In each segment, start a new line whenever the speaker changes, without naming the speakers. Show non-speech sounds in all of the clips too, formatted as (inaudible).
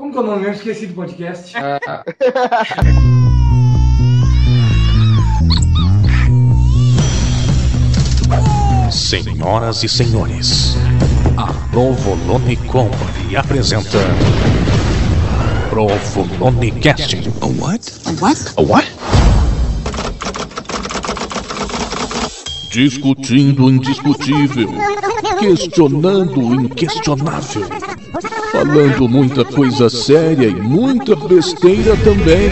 Como que é o nome? Eu esqueci do podcast. (laughs)
Ah,
Senhoras e senhores, a Provolone Company apresenta Provolone Casting.
A what? A what?
A what? Discutindo o indiscutível, questionando o inquestionável, falando muita coisa séria e muita besteira também.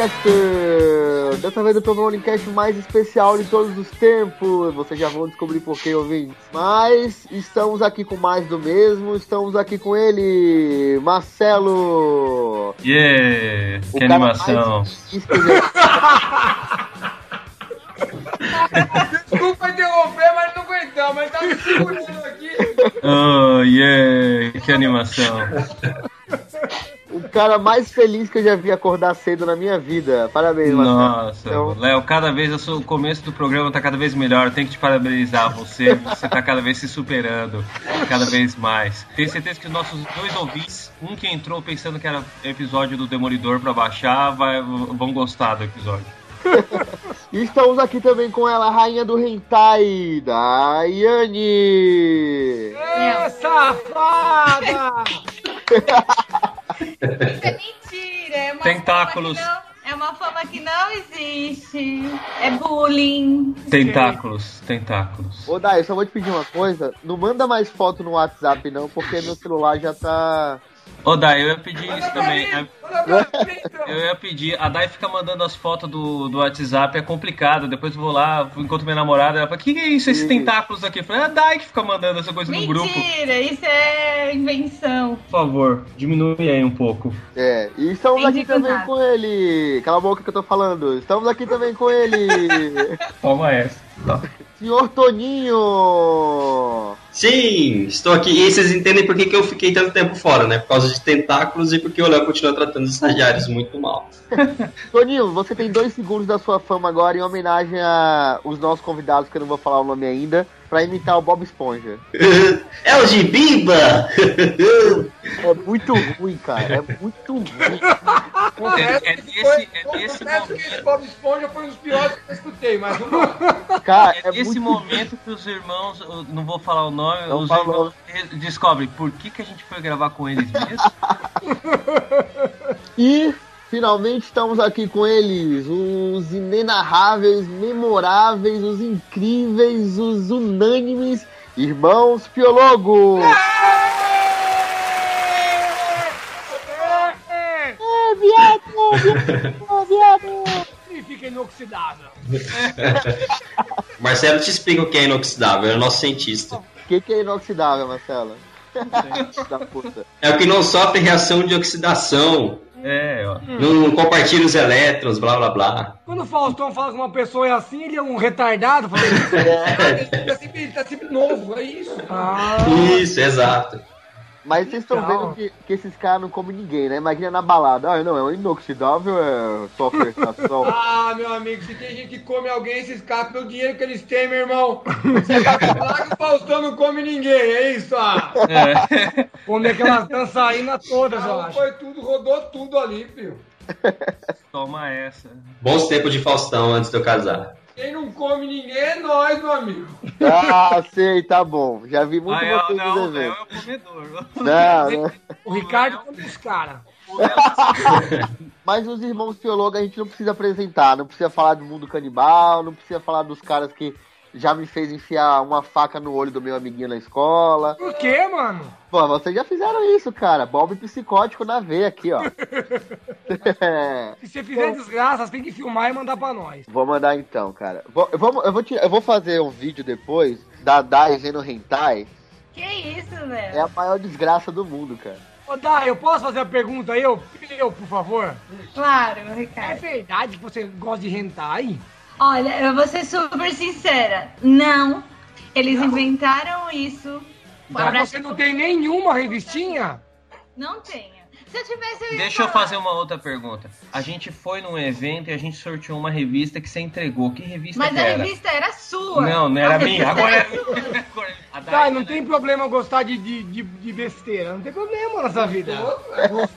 Ao Provolone Caster! Dessa vez o Provolone Cast mais especial de todos os tempos. Vocês já vão descobrir por que, ouvintes. Mas estamos aqui com mais do mesmo. Estamos aqui com ele, Marcelo.
Yeah!
o
Que animação! (laughs)
Desculpa interromper, mas não aguentamos. Mas tá me segurando aqui.
Oh, yeah! Que animação! (laughs)
O cara mais feliz que eu já vi acordar cedo na minha vida. Parabéns, Marcelo.
Nossa,
Então-
Léo, cada vez sou- o começo do programa tá cada vez melhor. Eu tenho que te parabenizar. Você, você tá cada vez se superando, cada vez mais. Tenho certeza que os nossos dois ouvintes, um que entrou pensando que era episódio do Demolidor pra baixar, vai, vão gostar do episódio.
E (laughs) estamos aqui também com ela, a rainha do hentai, Daiane.
É, safada! (laughs)
Isso é mentira, é uma
Tentáculos.
Fama que não, é uma fama que não existe. É bullying.
Tentáculos, tentáculos.
Ô, Dai, eu só vou te pedir uma coisa. Não manda mais foto no WhatsApp, não, porque meu celular já tá.
Ô, Dai, eu ia pedir isso também. (laughs)
Mim, então.
Eu ia pedir, a Dai fica mandando as fotos do, do WhatsApp, é complicado. Depois eu vou lá, encontro minha namorada, ela fala: que, que é isso, esses
Sim.
tentáculos aqui? Eu falei: é a Dai que fica mandando essa coisa no grupo.
Mentira, isso é invenção.
Por favor, diminui aí um pouco.
É, e estamos
Entendi
aqui também
nada.
com ele. Cala a boca que eu tô falando. Estamos aqui também com ele. (laughs)
Toma essa.
Senhor Toninho.
Sim, estou aqui. E aí vocês entendem por que, que eu fiquei tanto tempo fora, né? Por causa de tentáculos e porque o Léo continua tratando os estagiários muito mal. (laughs)
Toninho, você tem dois segundos da sua fama agora em homenagem a os nossos convidados, que eu não vou falar o nome ainda, pra imitar o Bob Esponja.
É o Gibiba!
É muito ruim, cara. É muito ruim.
Confesso
É- é
que
desse-
foi-
é desse
confesso que
momento.
esse Bob Esponja foi um dos piores que eu escutei, mas vamos lá.
Cara,
É
é
nesse
muito
momento que os irmãos, não vou falar o nome,
Não
os
falou.
irmãos re- descobrem por que, que a gente foi gravar com eles mesmo.
E finalmente estamos aqui com eles, os inenarráveis, memoráveis, os incríveis, os unânimes irmãos Piologo.
É,
É, viado, viado, viado.
significa inoxidável. (laughs)
Marcelo te explica o que é inoxidável, é o nosso cientista.
O que, que é inoxidável, Marcelo?
É o que não sofre reação de oxidação,
É, ó.
não compartilha os elétrons, blá blá blá.
Quando o Faustão fala que uma pessoa é assim, ele é um retardado. Fala, (laughs) ele, tá sempre, ele tá sempre novo, é isso. Ah,
Isso, exato.
Mas vocês estão vendo que, que esses caras não comem ninguém, né? Imagina na balada. Ah, não, é um inoxidável, é sofre (laughs) estação.
Ah, meu amigo, se tem gente que come alguém, esses caras, pelo dinheiro que eles têm, meu irmão. Você tá lá que o Faustão não come ninguém, é isso? Ah,
É.
come aquelas dançarinas todas, eu acho. Foi tudo, rodou tudo ali, filho.
Toma essa.
Bons tempos de Faustão antes de eu casar.
Quem não come ninguém é nós, meu amigo.
Ah, sei, tá bom. Já vi muito
é,
vocês
não,
nos
o Léo
eventos.
é o comedor.
Não, não.
O Ricardo come os caras. (laughs)
O Léo-
Mas os irmãos teólogos a gente não precisa apresentar, não precisa falar do mundo canibal, não precisa falar dos caras que já me fez enfiar uma faca no olho do meu amiguinho na escola.
Por quê, mano?
Pô, vocês já fizeram isso, cara. Bob psicótico na veia aqui, ó. É. (laughs)
Se você fizer desgraça, você tem que filmar e mandar pra nós.
Vou mandar então, cara. Vou, eu, vou, eu, vou tirar- eu vou fazer um vídeo depois da Dai vendo hentai.
Que isso, velho?
É a maior desgraça do mundo, cara.
Ô, Dai, eu posso fazer a pergunta eu? Eu, por favor.
Claro,
É
Ricardo.
verdade que você gosta de hentai?
Olha, eu vou ser super sincera. Não. Eles inventaram isso.
Mas você não tem nenhuma revistinha?
Não tenho. Se eu tivesse, eu ia
Deixa eu
falar.
fazer uma outra pergunta. A gente foi num evento e a gente sorteou uma revista que você entregou. Que revista
Mas
que
a
era?
revista era sua.
Não, não era
A
minha. Agora
era
é.
sua. (laughs)
A Dai,
não tem problema eu gostar de, de, de, de besteira. Não tem problema nessa vida.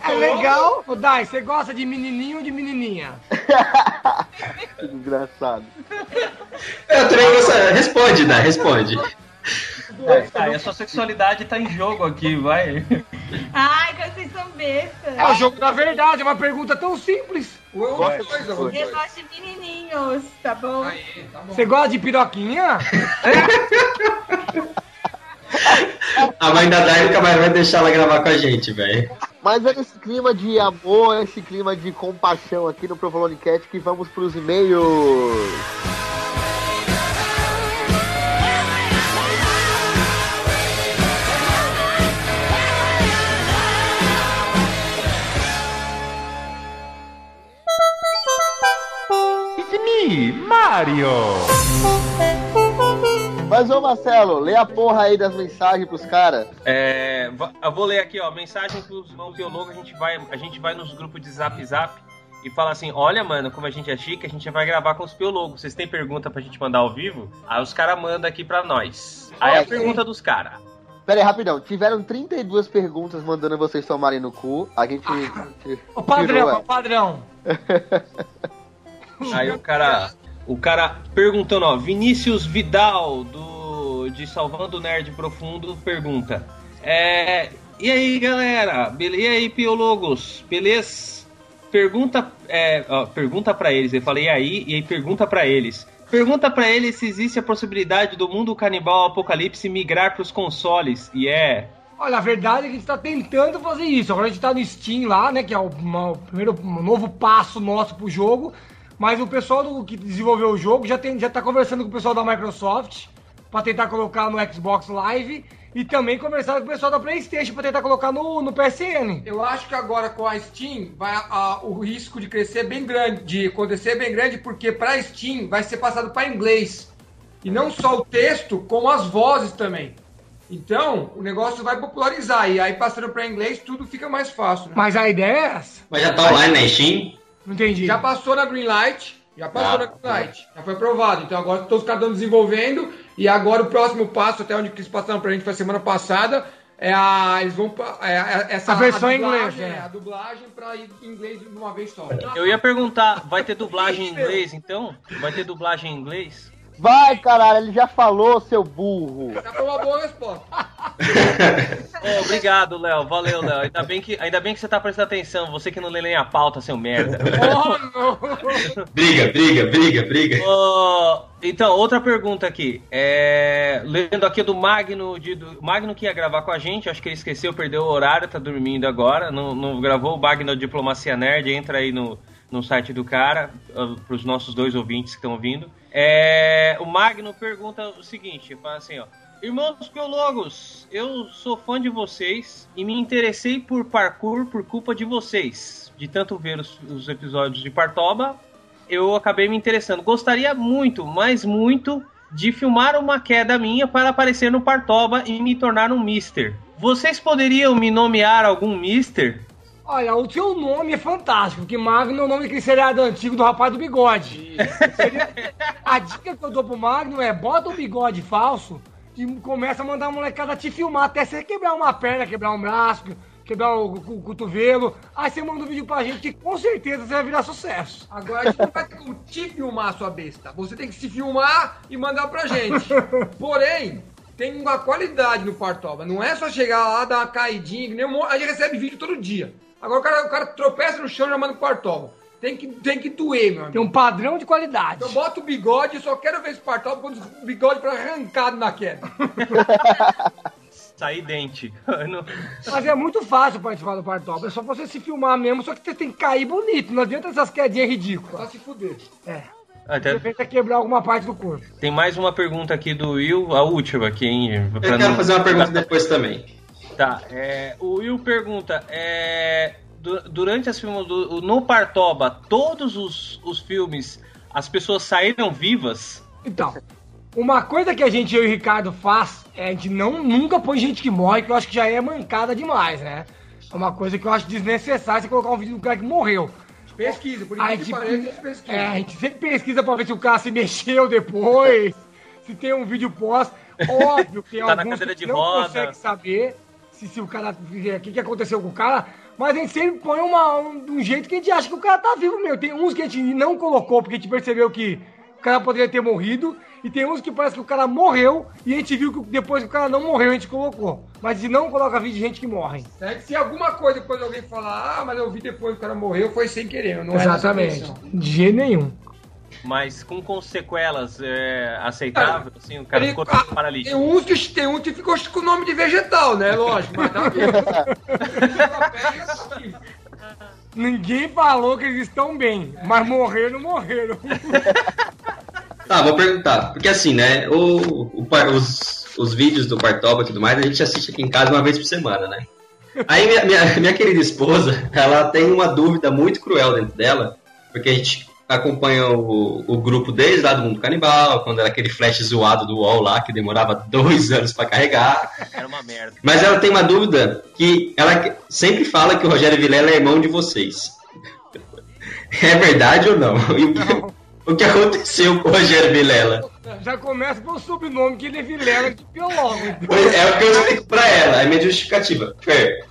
É legal. Ô, Dai, você gosta de menininho ou de menininha? (laughs)
Que engraçado.
Eu responde, Dai, responde. (laughs)
Dai, Dai, a sua sexualidade tá em jogo aqui, vai.
Ai, que vocês são bestas.
É o jogo da verdade, é uma pergunta tão simples.
Coisa.
Eu gosto de menininhos, tá bom?
Aí, tá bom.
Você gosta de piroquinha? (laughs)
A mãe da Dai nunca mais vai deixar ela gravar com a gente, velho.
Mas é nesse clima de amor, esse clima de compaixão aqui no Provolone Cat que vamos pros e-mails. Mas ô Marcelo, lê a porra aí das mensagens pros caras.
É, eu vou ler aqui, ó, mensagem pros irmãos biólogos, a gente vai, a gente vai nos grupos de Zap Zap e fala assim, olha, mano, como a gente é chique, a gente vai gravar com os biólogos. Vocês têm pergunta pra gente mandar ao vivo? Aí os caras mandam aqui pra nós. Aí a
Olha,
pergunta dos caras.
Pera aí, rapidão. Tiveram 32 perguntas mandando vocês tomarem no cu. A gente.
O padrão, é
é.
o padrão.
Aí o cara, (laughs) o cara perguntando, ó, Vinícius Vidal do de Salvando o Nerd Profundo pergunta: é, e aí, galera? E aí, piologos? Beleza? Pergunta, é, ó, pergunta para eles. Eu falei e aí e aí pergunta pra eles. Pergunta pra eles se existe a possibilidade do mundo canibal apocalipse migrar pros consoles. E é,
Olha, a verdade é que a gente tá tentando fazer isso. Agora a gente tá no Steam lá, né? Que é o, o primeiro novo passo nosso pro jogo. Mas o pessoal do, que desenvolveu o jogo já, tem, já tá conversando com o pessoal da Microsoft pra tentar colocar no Xbox Live. E também conversar com o pessoal da Playstation pra tentar colocar no, no PSN.
Eu acho que agora com a Steam vai a- o risco de crescer é bem grande, de acontecer bem grande, porque para Steam vai ser passado para inglês. E não só o texto, como as vozes também. Então, o negócio vai popularizar. E aí, passando para inglês, tudo fica mais fácil. né?
Mas a ideia é essa.
Mas já tá online na Steam?
Não entendi.
Já passou na Greenlight. Já passou
Ah,
na Greenlight. Já foi aprovado. Então agora todos os caras estão desenvolvendo. E agora o próximo passo, até onde eles passaram pra gente foi semana passada, é a. Eles vão. É, é- essa,
A versão em
dublagem,
inglês, é.
A dublagem pra ir em inglês de uma vez só.
eu ia perguntar, vai ter dublagem em inglês então? Vai ter dublagem em inglês?
Vai, caralho, ele já falou, seu burro.
Já foi uma boa resposta. (laughs)
Ô, obrigado, Léo. Valeu, Léo. Ainda bem, que, ainda bem que você tá prestando atenção. Você que não lê nem a pauta, seu merda.
Oh, não.
Briga, briga, briga, briga.
Ô, então, outra pergunta aqui. É, lendo aqui do Magno, de, do Magno que ia gravar com a gente, acho que ele esqueceu, perdeu o horário, tá dormindo agora. Não, não gravou o Magno Diplomacia Nerd, entra aí no, no site do cara, uh, pros nossos dois ouvintes que estão ouvindo. É, o Magno pergunta o seguinte, fala assim, ó. Irmãos biólogos, eu sou fã de vocês e me interessei por parkour por culpa de vocês. De tanto ver os, os episódios de Partoba, eu acabei me interessando. Gostaria muito, mas muito, de filmar uma queda minha para aparecer no Partoba e me tornar um Mister. Vocês poderiam me nomear algum Mister?
Olha, o seu nome é fantástico, porque Magno é o nome daquele seriado antigo do rapaz do bigode. Seria- A dica que eu dou pro Magno é bota o bigode falso e começa a mandar a molecada te filmar até você quebrar uma perna, quebrar um braço, quebrar o, o- cotovelo. Aí você manda um vídeo pra gente que com certeza você vai virar sucesso.
Agora a gente não vai ter como te filmar, sua besta. Você tem que se filmar e mandar pra gente. Porém, tem uma qualidade no Partoba. Não é só chegar lá, dar uma caidinha, que nem um a gente recebe vídeo todo dia. Agora o cara, o cara tropeça no chão e já manda pro. Tem que, tem que doer, meu amigo.
Tem um padrão de qualidade.
Então bota o bigode, eu só quero ver esse Partoba quando o bigode para arrancado na queda. (laughs)
Sair dente. Eu não-
Mas é muito fácil participar do Partoba. É só você se filmar mesmo, só que você tem que cair bonito. Não adianta essas quedinhas
Só
ridículas.
se fuder.
É.
Até-
De repente é quebrar alguma parte do corpo.
tem mais uma pergunta aqui do Will, a última aqui, hein?
Eu quero fazer uma pergunta depois também.
Tá, é, o Will pergunta, é, du- durante as filmes do, no Partoba, todos os, os filmes, as pessoas saíram vivas?
Então, uma coisa que a gente, eu e o Ricardo, faz é a gente não, nunca põe gente que morre, que eu acho que já é mancada demais, né? É uma coisa que eu acho desnecessário você colocar um vídeo do cara que morreu.
Pesquisa, por incrível que
tipo,
pareça, a gente pesquisa.
É, a gente sempre pesquisa pra ver se o cara se mexeu depois, se tem um vídeo pós. Óbvio que tem
Tá
alguns que
de
não
roda.
consegue saber se, se o cara. O que, que aconteceu com o cara. Mas a gente sempre põe uma, um, de um jeito que a gente acha que o cara tá vivo mesmo. Tem uns que a gente não colocou porque a gente percebeu que o cara poderia ter morrido. E tem uns que parece que o cara morreu e a gente viu que depois que o cara não morreu a gente colocou. Mas se não coloca vídeo de gente que morre.
É que se alguma coisa depois alguém falar, ah, mas eu vi depois que o cara morreu, foi sem querer, não
Exatamente. De jeito nenhum.
Mas com, com sequelas é, aceitável, assim, o cara
Ele-
ficou
ah,
paralítico.
Tem uns que tem um que ficou com o nome de vegetal, né? Lógico, mas tá. (laughs)
Ninguém falou que eles estão bem, mas morreram, morreram. (laughs)
Tá, vou perguntar. Porque assim, né? O, o os, os vídeos do Partoba e tudo mais, a gente assiste aqui em casa uma vez por semana, né? Aí minha, minha, minha querida esposa, ela tem uma dúvida muito cruel dentro dela, porque a gente acompanha o, o grupo desde lá do Mundo Canibal, quando era aquele flash zoado do UOL lá, que demorava dois (laughs) anos pra carregar.
Era uma merda.
Mas ela tem uma dúvida que ela sempre fala que o Rogério Vilela é irmão de vocês. (laughs) É verdade ou não? E (laughs) o que, aconteceu com o Rogério Vilela?
Já começa com o sobrenome que ele é Vilela de biólogo.
Pois É o que eu explico pra ela, é minha justificativa.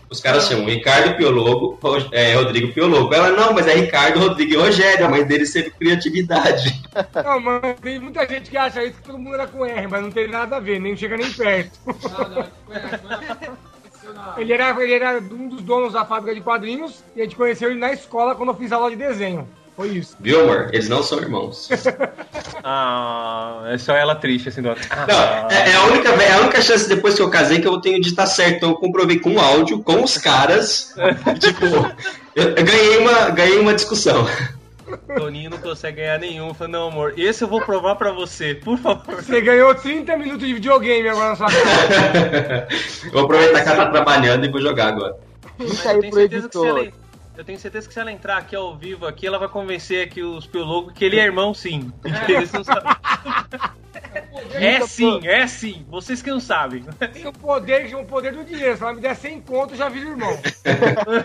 Os caras chamam Ricardo Piologo, é, Rodrigo Piologo. Ela, não, mas é Ricardo, Rodrigo e Rogério, a mãe dele sempre criatividade. (laughs)
Não, mas tem muita gente que acha isso que todo mundo era com R, mas não tem nada a ver, nem chega nem perto.
Não, não, foi- foi na-
Ele era, ele era um dos donos da fábrica de quadrinhos e a gente conheceu ele na escola quando eu fiz aula de desenho. Foi isso.
Viu, amor? Eles não são irmãos. (laughs)
Ah, é só ela triste, assim, do
Não, é, é a, única, é a única chance depois que eu casei que eu tenho de estar certo. Então eu comprovei com áudio, com os caras. (laughs) tipo, eu, eu ganhei, uma, ganhei uma discussão.
Toninho não consegue ganhar nenhum. Eu falei, não, amor, esse eu vou provar pra você, por favor.
Você ganhou 30 minutos de videogame agora na sua (laughs) casa.
vou aproveitar que ela tá trabalhando e vou jogar agora.
Mas
aí
eu tenho
pro
certeza que ela, eu tenho certeza que se ela entrar aqui ao vivo aqui, ela vai convencer aqui os piologos que ele é irmão sim. Sabem. É sim, é sim. Vocês que não sabem.
Tem o poder é o poder do dinheiro. Se ela me der 100 conto, eu já viro irmão.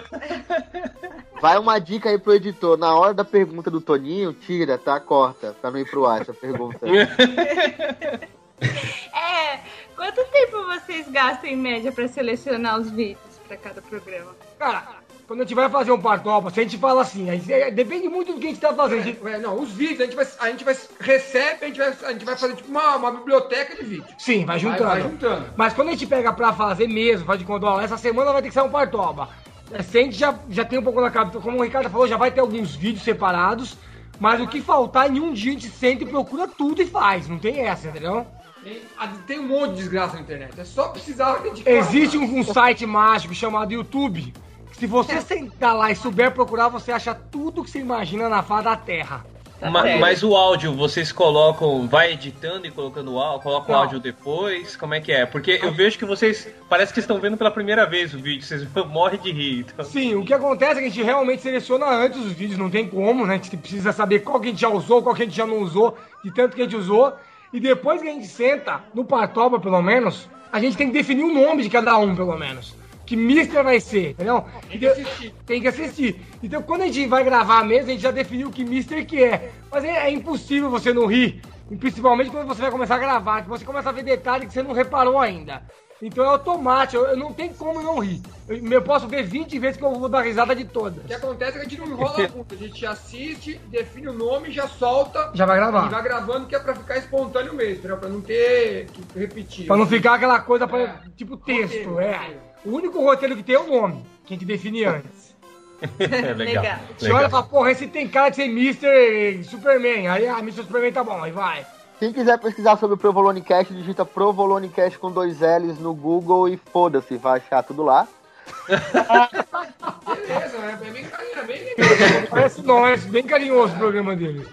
(laughs)
Vai uma dica aí pro editor. Na hora da pergunta do Toninho, tira, tá? Corta, pra não ir pro ar essa pergunta. (laughs)
É, quanto tempo vocês gastam em média pra selecionar os vídeos pra cada programa?
Cara, quando a gente vai fazer um partopa, se a gente fala assim, gente- é, depende muito do que a gente tá fazendo. A gente-
É, não, os vídeos, a gente vai, a gente vai recebe, a gente vai, a gente vai fazer tipo uma, uma biblioteca de vídeo.
Sim, vai
Vai,
juntando.
vai juntando.
Mas quando a gente pega pra fazer mesmo, faz de conta, ó, essa semana vai ter que sair um partoba. É, Se a gente já, já tem um pouco na cabeça, como o Ricardo falou, já vai ter alguns vídeos separados. Mas o que faltar, em um dia a gente senta e procura tudo e faz. Não tem essa, entendeu?
Tem um monte de desgraça na internet. É só precisar que a gente
Existe um, um site mágico chamado YouTube. Se você sentar lá e souber procurar, você acha tudo que você imagina na face da Terra.
Tá
Ma-
certo.
mas o áudio, vocês colocam, vai editando e colocando o áudio, colocam o áudio depois? Como é que é? Porque eu vejo que vocês, parece que estão vendo pela primeira vez o vídeo, vocês (laughs) morrem de rir. Então.
Sim, o que acontece é que a gente realmente seleciona antes os vídeos, não tem como, né? A gente precisa saber qual que a gente já usou, qual que a gente já não usou, de tanto que a gente usou. E depois que a gente senta, no Partoba pelo menos, a gente tem que definir o nome de cada um, pelo menos. Que Mister vai ser, entendeu?
Tem
E
que assistir.
Tem que assistir. Então quando a gente vai gravar mesmo, a gente já definiu que Mister que é. Mas é, é impossível você não rir. E principalmente quando você vai começar a gravar, que você começa a ver detalhes que você não reparou ainda. Então é automático, eu, eu não tem como não rir. Eu, eu posso ver 20 vezes que eu vou dar risada de todas.
O que acontece é que a gente não enrola (laughs) muito. A gente assiste, define o nome, já solta
Já vai
e
gravar.
vai gravando que é pra ficar espontâneo mesmo, entendeu? Pra não ter que repetir.
Pra não ficar aquela coisa pra,
É.
tipo texto.
Roteiro,
é.
roteiro.
O único roteiro que tem é o nome, que a gente define antes. (laughs)
É legal.
Legal.
Você olha e fala, porra, esse tem cara de ser Mr. Superman. Aí, ah, Mr. Superman tá bom, aí vai.
Quem quiser pesquisar sobre o Provolone Cast, digita Provolone Cast com dois L's no Google e foda-se, vai achar tudo lá. (laughs)
Beleza, é, é bem carinho, é bem legal.
Parece nós, bem carinhoso o programa dele.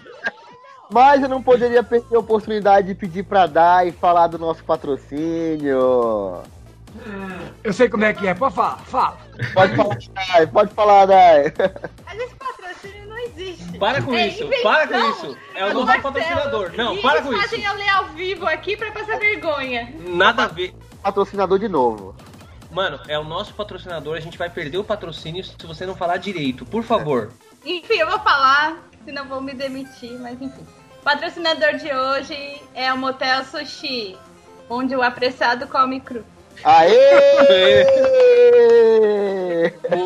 Mas eu não poderia perder a oportunidade de pedir pra dar e falar do nosso patrocínio.
Eu sei como é que é, pode falar, fala.
Pode falar, Dai, pode falar, Dai.
Mas esse patrocínio não existe.
Para com
É
isso,
invenção
para com isso. É o
Marcelo.
patrocinador. Não,
E
para
eles
com
fazem
isso.
eu ler ao vivo aqui pra passar vergonha.
Nada a ver.
Patrocinador de novo.
Mano, é o nosso patrocinador, a gente vai perder o patrocínio se você não falar direito. Por favor.
Enfim, eu vou falar, senão vou me demitir, mas enfim. O patrocinador de hoje é o Motel Sushi, onde o apressado come cru.
Aê!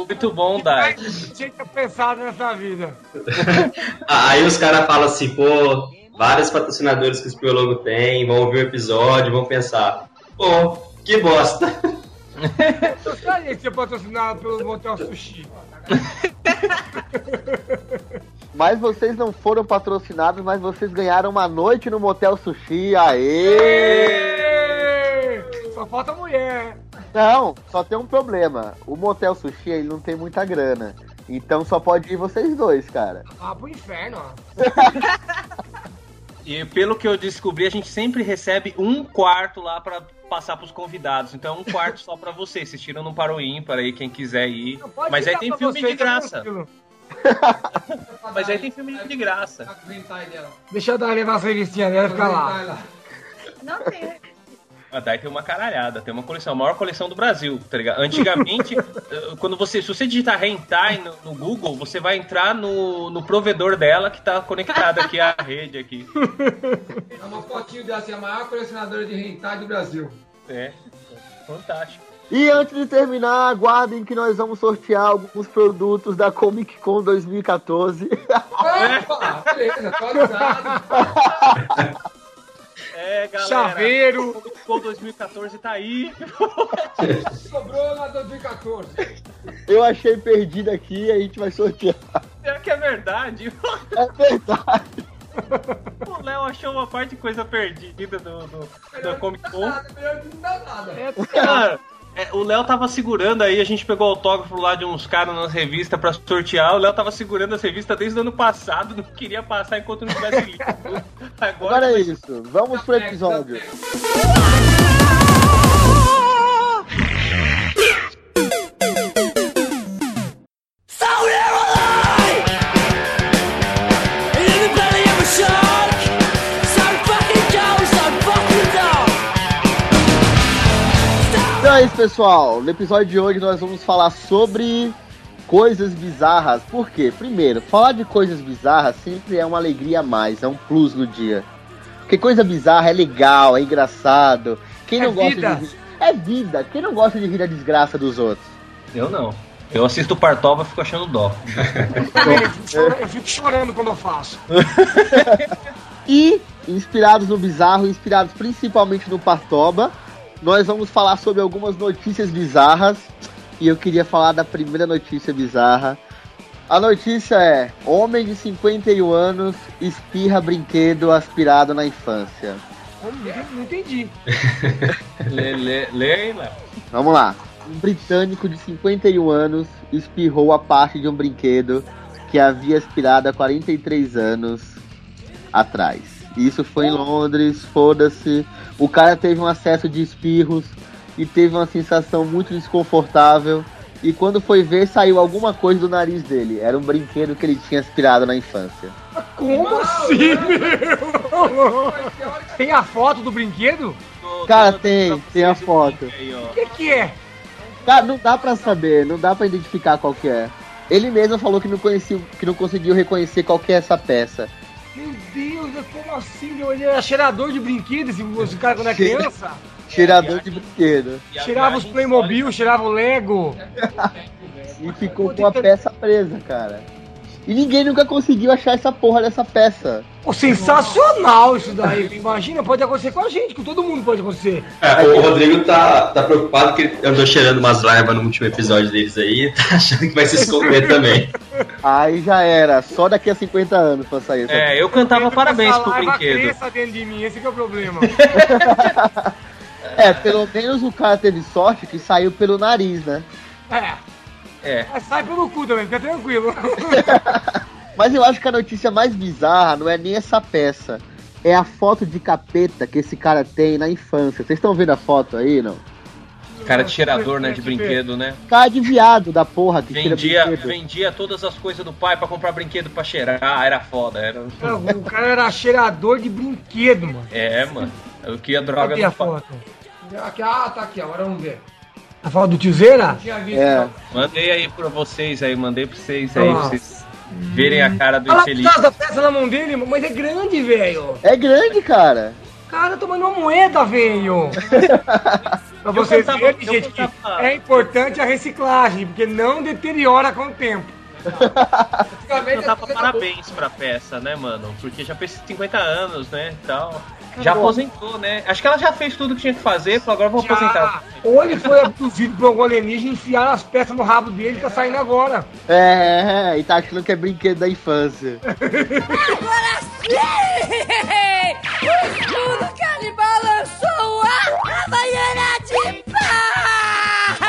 Muito bom, Dai.
Tinha que ter pensado nessa vida. (laughs)
Ah, Aí os caras falam assim, pô, vários patrocinadores que o Espiologo tem, vão ouvir o episódio, vão pensar, pô, que bosta.
Eu gostaria de ser patrocinado pelo Motel Sushi. (laughs)
Mas vocês não foram patrocinados, mas vocês ganharam uma noite no Motel Sushi. Aê!
Só falta mulher.
Não, só tem um problema. O Motel Sushi, ele não tem muita grana. Então só pode ir vocês dois, cara.
Ah, pro inferno, ó.
E pelo que eu descobri, a gente sempre recebe um quarto lá pra passar pros convidados. Então, um quarto só pra vocês. Vocês tiram no para o ímpar aí, quem quiser ir.
Não, pode
Mas aí tem filme de
tá
graça. (laughs) Mas aí tem filme de graça.
Tá.
Deixa eu dar levar as revistinhas dela e ficar lá.
Não tem.
A Dai tem uma caralhada, tem uma coleção, a maior coleção do Brasil, tá ligado? Antigamente, (laughs) eh, quando você, se você digitar hentai no, no Google, você vai entrar no, no provedor dela que tá conectado aqui à (laughs) rede aqui.
É uma fotinho dela, assim, a maior colecionadora de hentai do Brasil.
É, fantástico.
E antes de terminar, aguardem que nós vamos sortear alguns produtos da Comic Con 2014.
Opa, beleza, tô avisado. (laughs)
É, galera.
Chaveiro.
O Comic Con 2014 tá aí. (laughs)
Sobrou na 2014.
Eu achei perdido aqui e a gente vai sortear.
Será que é verdade? (laughs)
É verdade.
O Léo achou uma parte de coisa perdida do, do, da Comic Con.
Nada, melhor que não dá nada.
Cara, é, o Léo tava segurando aí, a gente pegou autógrafo lá de uns caras nas revistas pra sortear. O Léo tava segurando as revistas desde o ano passado, não queria passar enquanto não tivesse lido. Agora, (laughs)
Agora é isso. Vamos pro episódio. É isso, pessoal. No episódio de hoje nós vamos falar sobre coisas bizarras. Por quê? Primeiro, falar de coisas bizarras sempre é uma alegria a mais, é um plus no dia. Porque coisa bizarra é legal, é engraçado. Quem
É
não gosta
vida.
de? É vida. Quem não gosta de rir da desgraça dos outros?
Eu não. Eu assisto o Partova e fico achando dó.
Também, eu fico chorando- eu fico chorando quando eu faço. (laughs)
E, inspirados no bizarro, inspirados principalmente no Partoba, nós vamos falar sobre algumas notícias bizarras. E eu queria falar da primeira notícia bizarra. A notícia é: Homem de 51 anos espirra brinquedo aspirado na infância.
Não entendi- Não entendi. (laughs)
Lê, lê, lê aí, Léo.
Vamos lá. Um britânico de 51 anos espirrou a parte de um brinquedo que havia aspirado há 43 anos atrás. Isso foi em Londres, foda-se. O cara teve um acesso de espirros e teve uma sensação muito desconfortável. E quando foi ver, saiu alguma coisa do nariz dele. Era um brinquedo que ele tinha aspirado na infância.
Como assim, meu? Tem a foto do brinquedo?
Cara, tem, tem a foto.
O que, que é?
Cara, não dá pra saber, não dá pra identificar qual que é. Ele mesmo falou que não, conhecia, que não conseguiu reconhecer qual que é essa peça.
Meu Deus, como assim? Ele era cheirador de brinquedos, esse esse cara quando é
Cheira-
criança.
Cheirador de brinquedo.
E
Cheirava os Playmobil, cheirava o Lego. (laughs)
E ficou com a peça presa, cara. E ninguém nunca conseguiu achar essa porra dessa peça.
Pô, sensacional isso daí. Imagina, pode acontecer com a gente, com todo mundo pode acontecer.
É, o Rodrigo tá, tá preocupado que ele andou cheirando umas larvas no último episódio deles aí, tá (laughs) achando que vai se esconder também.
Aí já era, só daqui a 50 anos pra sair
É, eu cantava
que
parabéns pro brinquedo.
cresça dentro de mim, esse que é o problema. (laughs)
É, pelo menos o cara teve sorte que saiu pelo nariz, né?
É,
É.
mas sai pelo cu também, fica tranquilo. (laughs)
Mas eu acho que a notícia mais bizarra não é nem essa peça. É a foto de capeta que esse cara tem na infância. Vocês estão vendo a foto aí, não?
Cara de cheirador, né? De brinquedo, né?
Cara de viado da porra que tira
Vendia,
brinquedo.
vendia todas as coisas do pai pra comprar brinquedo pra cheirar. Ah, era foda. Era...
Cara, O cara era cheirador de brinquedo, mano.
É, mano. Eu que a droga
Cadê a
do pai.
foto?
Aqui, ah, tá aqui, ó, agora vamos ver.
A foto do
visto.
É.
não.
Mandei aí pra vocês aí, mandei pra vocês aí, pra vocês verem a cara do
Olha
infeliz.
atrás da peça na mão dele, mas é grande, velho.
É grande, cara.
Cara, tomando uma moeda, velho. (laughs) pra vocês verem, gente, que é importante a reciclagem, porque não deteriora com o tempo.
Antigamente
Eu
coisas-
parabéns pra peça, né, mano? Porque já fez 50 anos, né, e tal. Já aposentou, né? Acho que ela já fez tudo que tinha que fazer, falou, agora vou
Já.
aposentar.
Ou ele foi abduzido por algum alienígena e enfiaram as peças no rabo dele e tá saindo agora.
É, e tá achando que é brinquedo da infância.
Agora sim! O escudo canibal lançou a Havaiana de pá!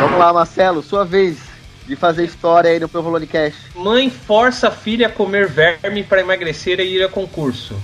Vamos lá, Marcelo, sua vez de fazer história aí no Provolone Cash.
Mãe força a filha a comer verme pra emagrecer e ir a concurso.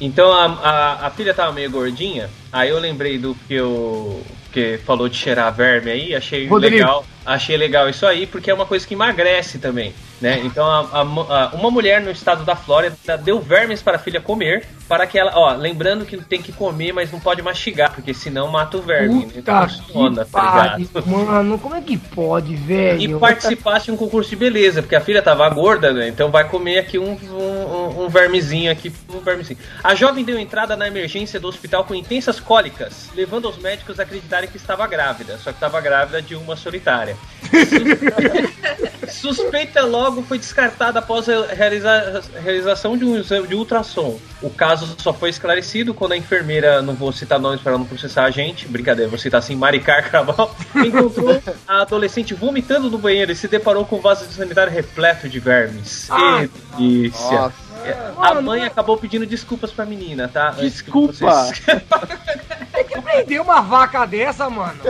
Então a, a, a filha tava meio gordinha, aí eu lembrei do que eu que falou de cheirar verme aí, achei
Rodrigo.
legal, achei legal isso aí, porque é uma coisa que emagrece também, né? Então a- a a- uma mulher no estado da Flórida deu vermes para a filha comer, para que ela, ó, lembrando que tem que comer, mas não pode mastigar, porque senão mata o verme. né?
Puta
funciona,
que
tá ligado?
mano. Como é que pode,
E
velho?
participasse de um concurso de beleza, porque a filha tava gorda, né? Então vai comer aqui um, um, um vermezinho aqui, um vermezinho. A jovem deu entrada na emergência do hospital com intensas cólicas, levando os médicos a acreditarem que estava grávida, só que estava grávida de uma solitária. (laughs) Suspeita logo foi descartada após a realiza- realização de um exame de ultrassom. O caso só foi esclarecido quando a enfermeira, não vou citar nomes para não processar a gente, brincadeira, vou citar assim, Maricar Cabral, (laughs) encontrou a adolescente vomitando no banheiro e se deparou com um vaso sanitário repleto de vermes.
Ah.
Delícia.
Nossa.
A mãe acabou pedindo desculpas pra menina, tá?
Desculpa.
vocês- (laughs)
Tem que prender uma vaca dessa, mano.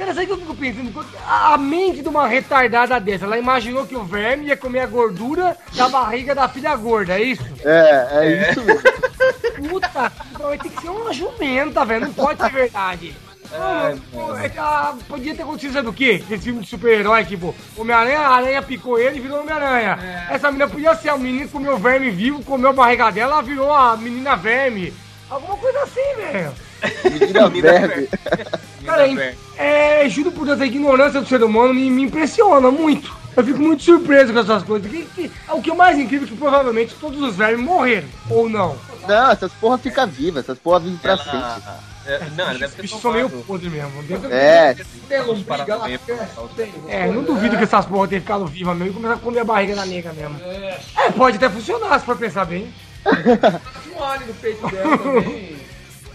Cara, sabe o que eu fico pensando? A a mente de uma retardada dessa, ela imaginou que o verme ia comer a gordura da barriga da filha gorda, é isso?
É, é isso mesmo.
Puta, vai ter que ser uma jumenta, velho. Não pode ser verdade.
Ai,
Pô, é que, ah, podia ter acontecido sabe o quê? Esse filme de super-herói, tipo, Homem-Aranha, a aranha picou ele e virou Homem-Aranha. Essa menina podia ser a menina que comeu verme vivo, comeu a barriga dela, ela virou a menina verme. Alguma coisa assim, velho.
Menina (laughs) verme.
Cara, é, é, juro por Deus, a ignorância do ser humano me, me impressiona muito. Eu fico muito surpreso com essas coisas. Que, que, o que é mais incrível é que provavelmente todos os vermes morreram, ou não.
Não, essas porra ficam vivas, essas porra vivem pra sempre.
É, Não, deve
Os
ter
bichos são meio podres mesmo. Deve-
É,
Tem lombriga lá,
Parabéns.
tem.
É, não duvido que essas porra tenham ficado vivas mesmo e começar a comer a barriga da nega mesmo. É, pode até funcionar se for pensar bem. (laughs)
Um alho no peito dela também.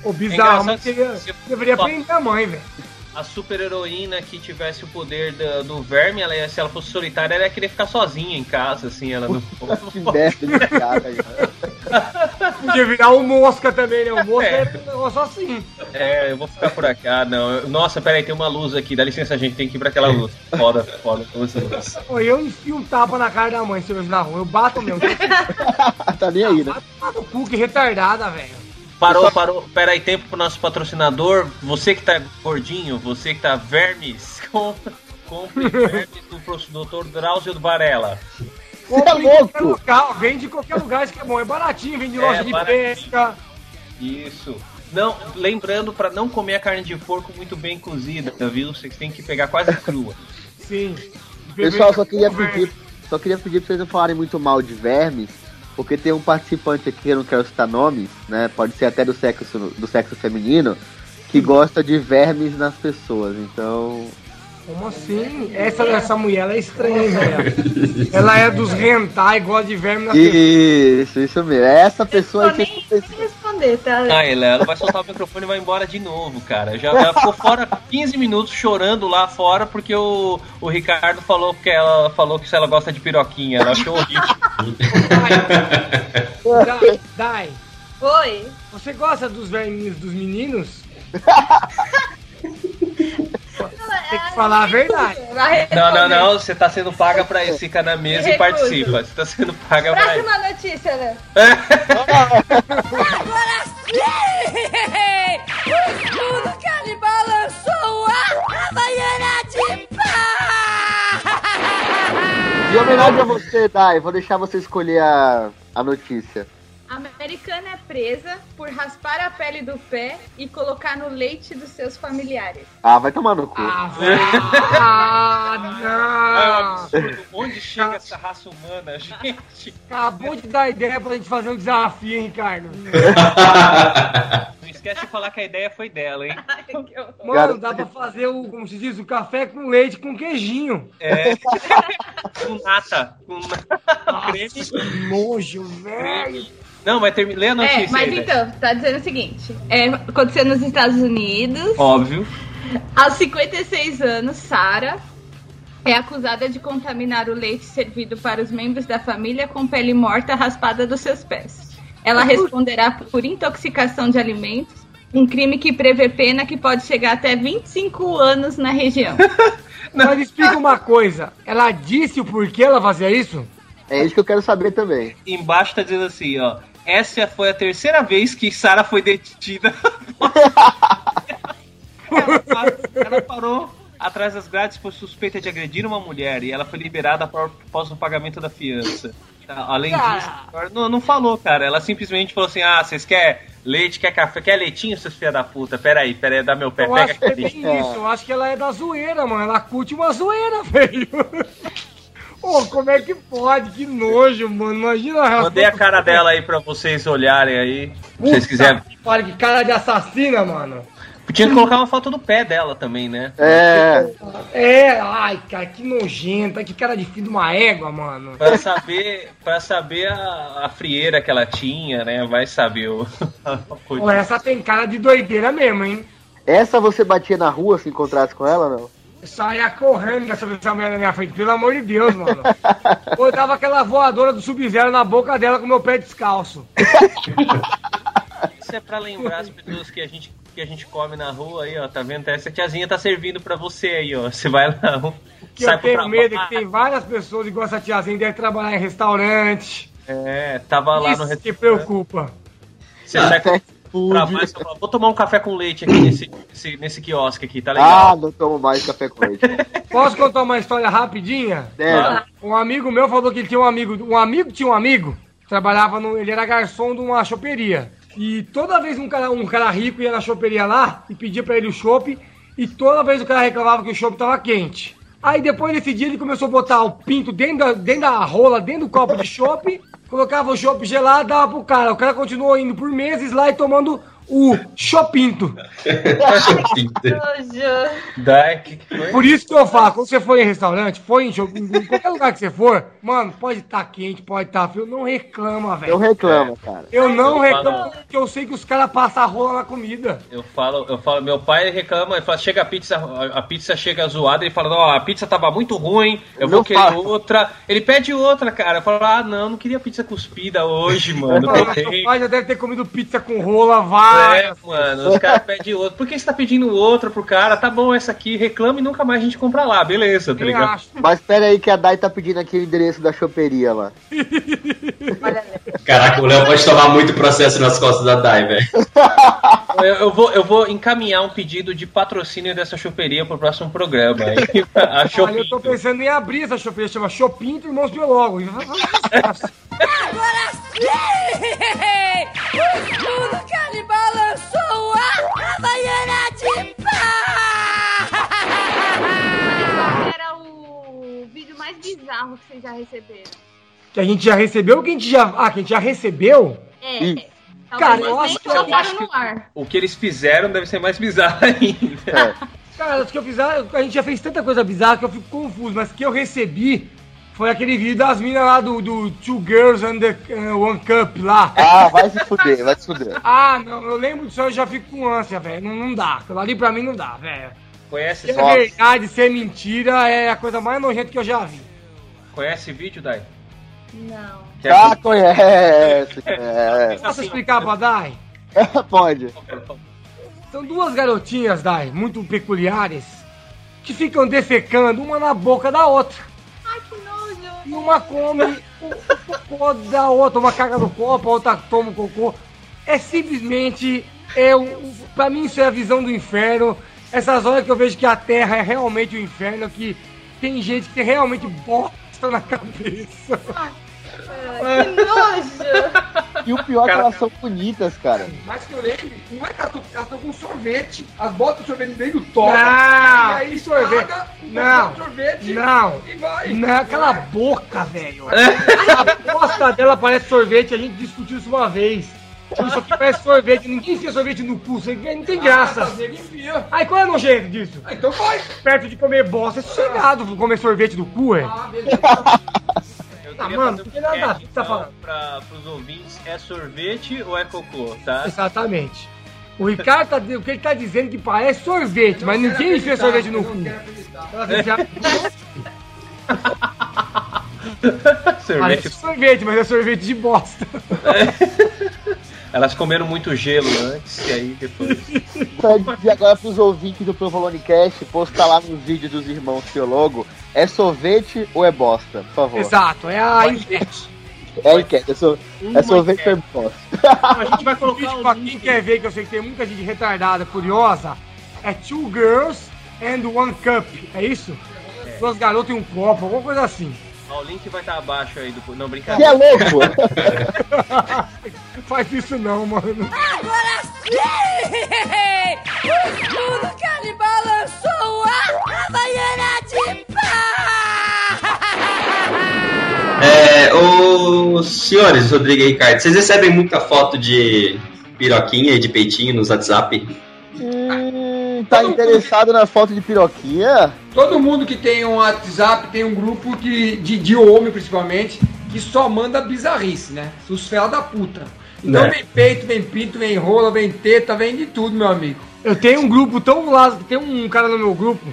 Ô, bizarro, mas
engraçado
deveria,
se-
deveria prender a mãe, velho.
A super heroína que tivesse o poder do, do verme, ela ia- se ela fosse solitária, ela ia querer ficar sozinha em casa, assim, ela não. (laughs)
que merda de cara, cara. (laughs)
Podia virar o mosca também, né? O mosca
É.
é um negócio assim.
É, eu vou ficar por aqui. Ah, não. Nossa, peraí, tem uma luz aqui. Dá licença, a gente tem que ir pra aquela luz. Foda, foda. com essa luz.
Ô, eu enfio um tapa na cara da mãe se eu vejo na rua. Eu bato mesmo. (laughs)
tá nem aí, né?
Bato lá no cu, que retardada, velho.
Parou, parou. Pera aí, tempo pro nosso patrocinador. Você que tá gordinho, você que tá vermes, (laughs) compre, compre vermes do Dr. Drauzio do Varela.
Você tá
Compra em qualquer
louco?
lugar, vende em qualquer lugar, isso que é bom. É baratinho, vende em loja
É,
de
baratinho.
pesca.
Isso. Não, lembrando pra não comer a carne de porco muito bem cozida, viu? Vocês têm que pegar quase crua.
Sim.
Pessoal, só queria pedir, só queria pedir pra vocês não falarem muito mal de vermes, porque tem um participante aqui, eu não quero citar nomes, né? Pode ser até do sexo, do sexo feminino, que gosta de vermes nas pessoas, então.
Como assim? Essa, essa mulher ela é estranha, velho. Ela é dos hentai, gosta de verme na.
Isso, isso mesmo. É essa pessoa aí
nem,
que
nem responder, tá?
Ah, ela, ela vai soltar o microfone e vai embora de novo, cara. Já, já ficou fora 15 minutos chorando lá fora porque o, o Ricardo falou que ela falou que se ela gosta de piroquinha. Ela achou horrível.
Dai, Dai,
Oi.
você gosta dos verminhos dos meninos? (laughs) É Tem que falar a verdade.
É
não, não, não. Você tá sendo paga pra isso. Fica na mesa e participa. Você tá sendo paga pra isso.
Próxima notícia, né? (laughs)
Agora sim! O escudo
canibal balançou a Havaiana de pá! De homenagem a você, Dai, vou deixar você escolher a, a notícia.
A americana é presa por raspar a pele do pé e colocar no leite dos seus familiares.
Ah, vai tomar no cu.
Ah, (laughs)
É um
ah,
absurdo. Onde chega essa raça humana, (laughs) gente?
não. Acabou de dar ideia pra gente fazer um desafio, hein, Ricardo? (laughs)
Não esquece de falar que a ideia foi dela, hein?
Mano,
Cara,
dá pra fazer o, como se diz, o café com leite com queijinho.
É. Com nata. Com creme.
Que nojo, velho.
Não, mas termina. Lê a notícia.
É, mas
aí,
então, tá dizendo o seguinte: é, aconteceu nos Estados Unidos.
Óbvio.
Aos 56 anos, Sara é acusada de contaminar o leite servido para os membros da família com pele morta raspada dos seus pés. Ela responderá por intoxicação de alimentos, um crime que prevê pena que pode chegar até 25 anos na região. (laughs)
Mas explica uma coisa. Ela disse o porquê ela fazia isso?
É isso que eu quero saber também.
Embaixo tá dizendo assim, ó. Essa foi a terceira vez que Sara foi detida. (laughs) ela, parou, ela parou atrás das grades por suspeita de agredir uma mulher e ela foi liberada após o pagamento da fiança. Tá, Além disso, não, não falou, cara. Ela simplesmente falou assim: ah, vocês querem leite, quer café, quer leitinho, seus filha da puta? Pera aí, pera aí, dá meu pé,
Eu
pega
acho que é isso. Eu acho que ela é da zoeira, mano. Ela curte uma zoeira, (laughs) velho. Ô, como é que pode? Que nojo, mano. Imagina ela.
Mandei a cara dela aí pra vocês olharem aí. Se vocês quiserem.
Olha que cara de assassina, mano.
Tinha que colocar uma foto do pé dela também, né?
É,
É, ai, cara, que nojenta. Que cara de filho de uma égua, mano.
Pra saber, pra saber a, a frieira que ela tinha, né? Vai saber o. (laughs)
Pô, essa tem cara de doideira mesmo, hein?
essa você batia na rua se encontrasse com ela, não?
Saia correndo dessa essa mulher na minha frente, pelo amor de Deus, mano. (laughs) Eu dava aquela voadora do Sub-Zero na boca dela com meu pé descalço.
Isso é pra lembrar as pessoas que a gente, que a gente come na rua aí, ó. Tá vendo? Essa tiazinha tá servindo pra você aí, ó. Você vai lá,
Que
sai
eu tenho medo é que tem várias pessoas igual essa tiazinha deve trabalhar em restaurante.
É, tava lá no
Isso que
restaurante.
preocupa.
Você sai pro (laughs) Você fala, vou tomar um café com leite aqui nesse, nesse, nesse quiosque aqui, tá legal?
Ah, não tomo mais café com leite. (laughs)
Posso contar uma história rapidinha?
É,
Um amigo meu falou que ele tinha um amigo. Um amigo tinha um amigo, trabalhava no. Ele era garçom de uma choperia. E toda vez um cara, um cara rico ia na choperia lá e pedia pra ele o chopp, e toda vez o cara reclamava que o chopp tava quente. Aí depois desse dia ele começou a botar o pinto dentro da, dentro da rola, dentro do copo de chopp, colocava o chopp gelado, dava pro cara. O cara continuou indo por meses lá e tomando o chopinto.
Foi?
Por isso que eu falo, quando você for em restaurante, for em, em qualquer lugar que você for, mano, pode estar quente, pode estar frio, não reclama, velho.
reclama, cara.
Eu não
Eu
reclamo
falo-
porque eu sei que os caras passam a rola na comida.
Eu falo, eu falo, meu pai reclama, ele fala, chega a pizza, a pizza chega zoada, ele fala, ó, a pizza tava muito ruim, eu vou querer
fala.
outra. Ele pede outra, cara. Eu falo, ah, não, não queria pizza cuspida hoje, mano. Não tem.
pai já deve ter comido pizza com rola, vai.
É, mano, os caras pedem outra. Por que você tá pedindo outra pro cara? Tá bom, essa aqui, reclama e nunca mais a gente compra lá, beleza, tá
Eu
ligado?
acho.
Mas pera aí que a Dai tá pedindo aquele endereço da choperia lá.
Caraca, o Léo pode tomar muito processo nas costas da Dai, velho.
Eu, eu vou, eu vou encaminhar um pedido de patrocínio dessa choperia pro próximo programa. Aí, (laughs) a
Olha, eu tô pensando em abrir essa choperia, chama Chopinto Irmãos Biólogos. (laughs)
Agora sim! O escudo canibal lançou a Havaiana de pá!
Era o vídeo mais bizarro que vocês já receberam?
Que a gente já recebeu, que a gente já. Ah, que a gente já recebeu?
É. Talvez
Cara, eu acho que-
eu acho
ar.
O que eles fizeram deve ser mais bizarro (laughs) ainda.
É.
Cara, acho que eu fiz. A gente já fez tanta coisa bizarra que eu fico confuso, mas que eu recebi foi aquele vídeo das minas lá do, do Two Girls and the uh, One Cup lá.
Ah, vai se fuder, vai se fuder. (laughs)
Ah, não, eu lembro disso, eu já fico com ânsia, velho. Não, não dá. Aquilo ali pra mim não dá, velho.
Conhece,
Se é verdade, se é mentira, é a coisa mais nojenta que eu já vi.
conhece esse vídeo, Dai?
Não.
Quer
Ah, conhece. (laughs) É.
Posso explicar pra Dai?
Pode.
São duas garotinhas, Dai, muito peculiares, que ficam defecando uma na boca da outra. E uma come o, cocô da outra, uma caga no copo, a outra toma o cocô. É simplesmente. É um, pra mim, isso é a visão do inferno. Essas horas que eu vejo que a terra é realmente o inferno, que tem gente que realmente bota bosta na cabeça.
Que nojo!
E o pior é que elas são bonitas, cara.
Mas que eu lembro, não é que elas estão- com sorvete. As botas de sorvete dentro do top.
Não,
e aí
sorvete?
paga
Não,
sorvete
não.
e vai.
Não, aquela boca, velho. (laughs) A bosta dela parece sorvete, a gente discutiu isso uma vez. Isso aqui parece sorvete, ninguém enfia sorvete no cu, isso aqui não tem graça.
Ah, nego enfia.
Aí qual é o nojento disso?
Ah, então vai.
Perto de comer bosta, é sossegado comer sorvete do cu, é?
Ah, beleza.
Ah, mano,
fazer um
que nada que tá
então,
falando.
Pra, pros ouvintes, é sorvete ou é cocô, tá?
Exatamente. O Ricardo tá, o que ele tá dizendo que parece sorvete, mas ninguém enfia sorvete no cu. Vai enfiar-
sorvete.
Parece sorvete, mas é sorvete de bosta.
Elas comeram muito gelo antes, e aí depois. (laughs)
Pra dizer agora pros ouvintes do Provolone Cast, postar lá nos vídeos dos irmãos Teologo, é sorvete ou é bosta? Por favor.
Exato, é a enquete.
É a enquete, é, so- é sorvete ou é
enquete.
bosta?
A gente vai
O
colocar
vídeo,
o
pra
link.
quem quer ver, que eu sei que tem muita gente retardada, curiosa, é Two Girls and One Cup. É isso? Duas garotas e um copo, alguma coisa assim.
Ó, o link vai estar abaixo aí do. Não,
Que
brincadeira.
é louco! (laughs)
Faz isso não, mano.
Agora sim! O escudo canibal lançou a Havaiana de pá!
É, os senhores, Rodrigo e Ricardo, vocês recebem muita foto de piroquinha e de peitinho nos WhatsApp?
hum, tá interessado na foto de piroquinha?
Todo mundo que tem um WhatsApp tem um grupo que, de, de homem, principalmente, que só manda bizarrice, né? Os fela da puta. Então
Né?
vem peito, vem pinto, vem rola, vem teta, vem de tudo, meu amigo.
Eu tenho um grupo tão laz... tem um cara no meu grupo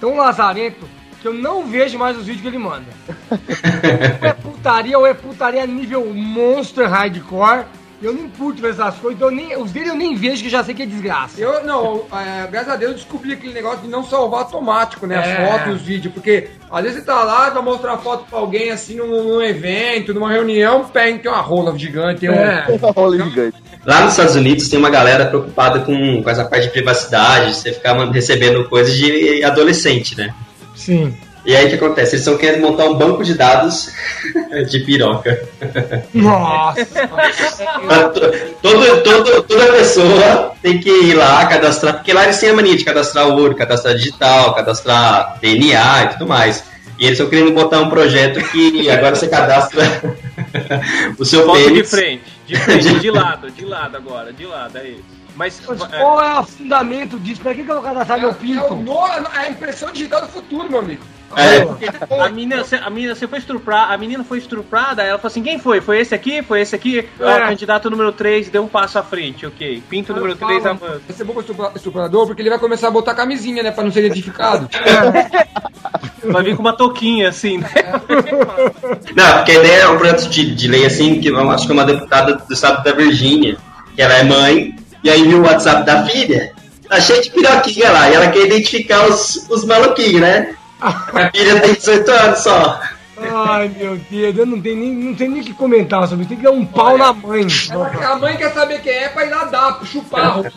tão lazarento que eu não vejo mais os vídeos que ele manda. ou (laughs) é putaria ou é putaria nível monster hardcore. Eu não curto ver essas coisas, então eu nem, os dele eu nem vejo que eu já sei que é desgraça.
Eu, não, é, graças a Deus eu descobri aquele negócio de não salvar automático, né? As
É.
fotos, os vídeos, porque às vezes você tá lá e vai mostrar foto pra alguém assim num, num evento, numa reunião, pega, tem uma rola gigante, tem um.
É.
Uma rola gigante.
Lá nos Estados Unidos tem uma galera preocupada com, com essa parte de privacidade, de você ficar recebendo coisas de adolescente, né?
Sim.
E aí o que acontece? Eles estão querendo montar um banco de dados (laughs) de piroca.
Nossa.
Todo, todo, toda pessoa tem que ir lá cadastrar, porque lá eles têm a mania de cadastrar ouro, cadastrar digital, cadastrar DNA e tudo mais. E eles estão querendo botar um projeto que agora você cadastra (laughs) o seu
Foto de
pênis.
frente, de frente, de lado, de lado agora, de lado, é isso. Mas.
Mas
é,
qual é o fundamento disso? Pra que, que eu vou cadastrar meu
É, o
pinto?
no- é a impressão digital do futuro, meu amigo.
É.
A menina, a menina, você foi estuprar, a menina foi estuprada, ela falou assim, quem foi? Foi esse aqui? Foi esse aqui?
É.
Ah, candidato número 3 deu um passo à frente, ok. Pinto número
Eu
3
falo,
avança.
Vai ser bom estupra- estuprador, porque ele vai começar a botar camisinha, né? Pra não ser identificado. (laughs)
Vai vir com uma touquinha, assim, né? (laughs)
Não, porque a ideia é um projeto de, de lei assim, que eu acho que é uma deputada do estado da Virgínia, que ela é mãe, e aí viu o WhatsApp da filha, tá cheio de piroquinha lá, e ela quer identificar os, os maluquinhos, né? A filha tem 18 anos só.
Ai, meu Deus, eu não tenho nem, não tenho nem o que comentar sobre isso. Tem que dar um pau na mãe.
Ela- a mãe quer saber quem é pra ir lá dar, pra chupar a roupa.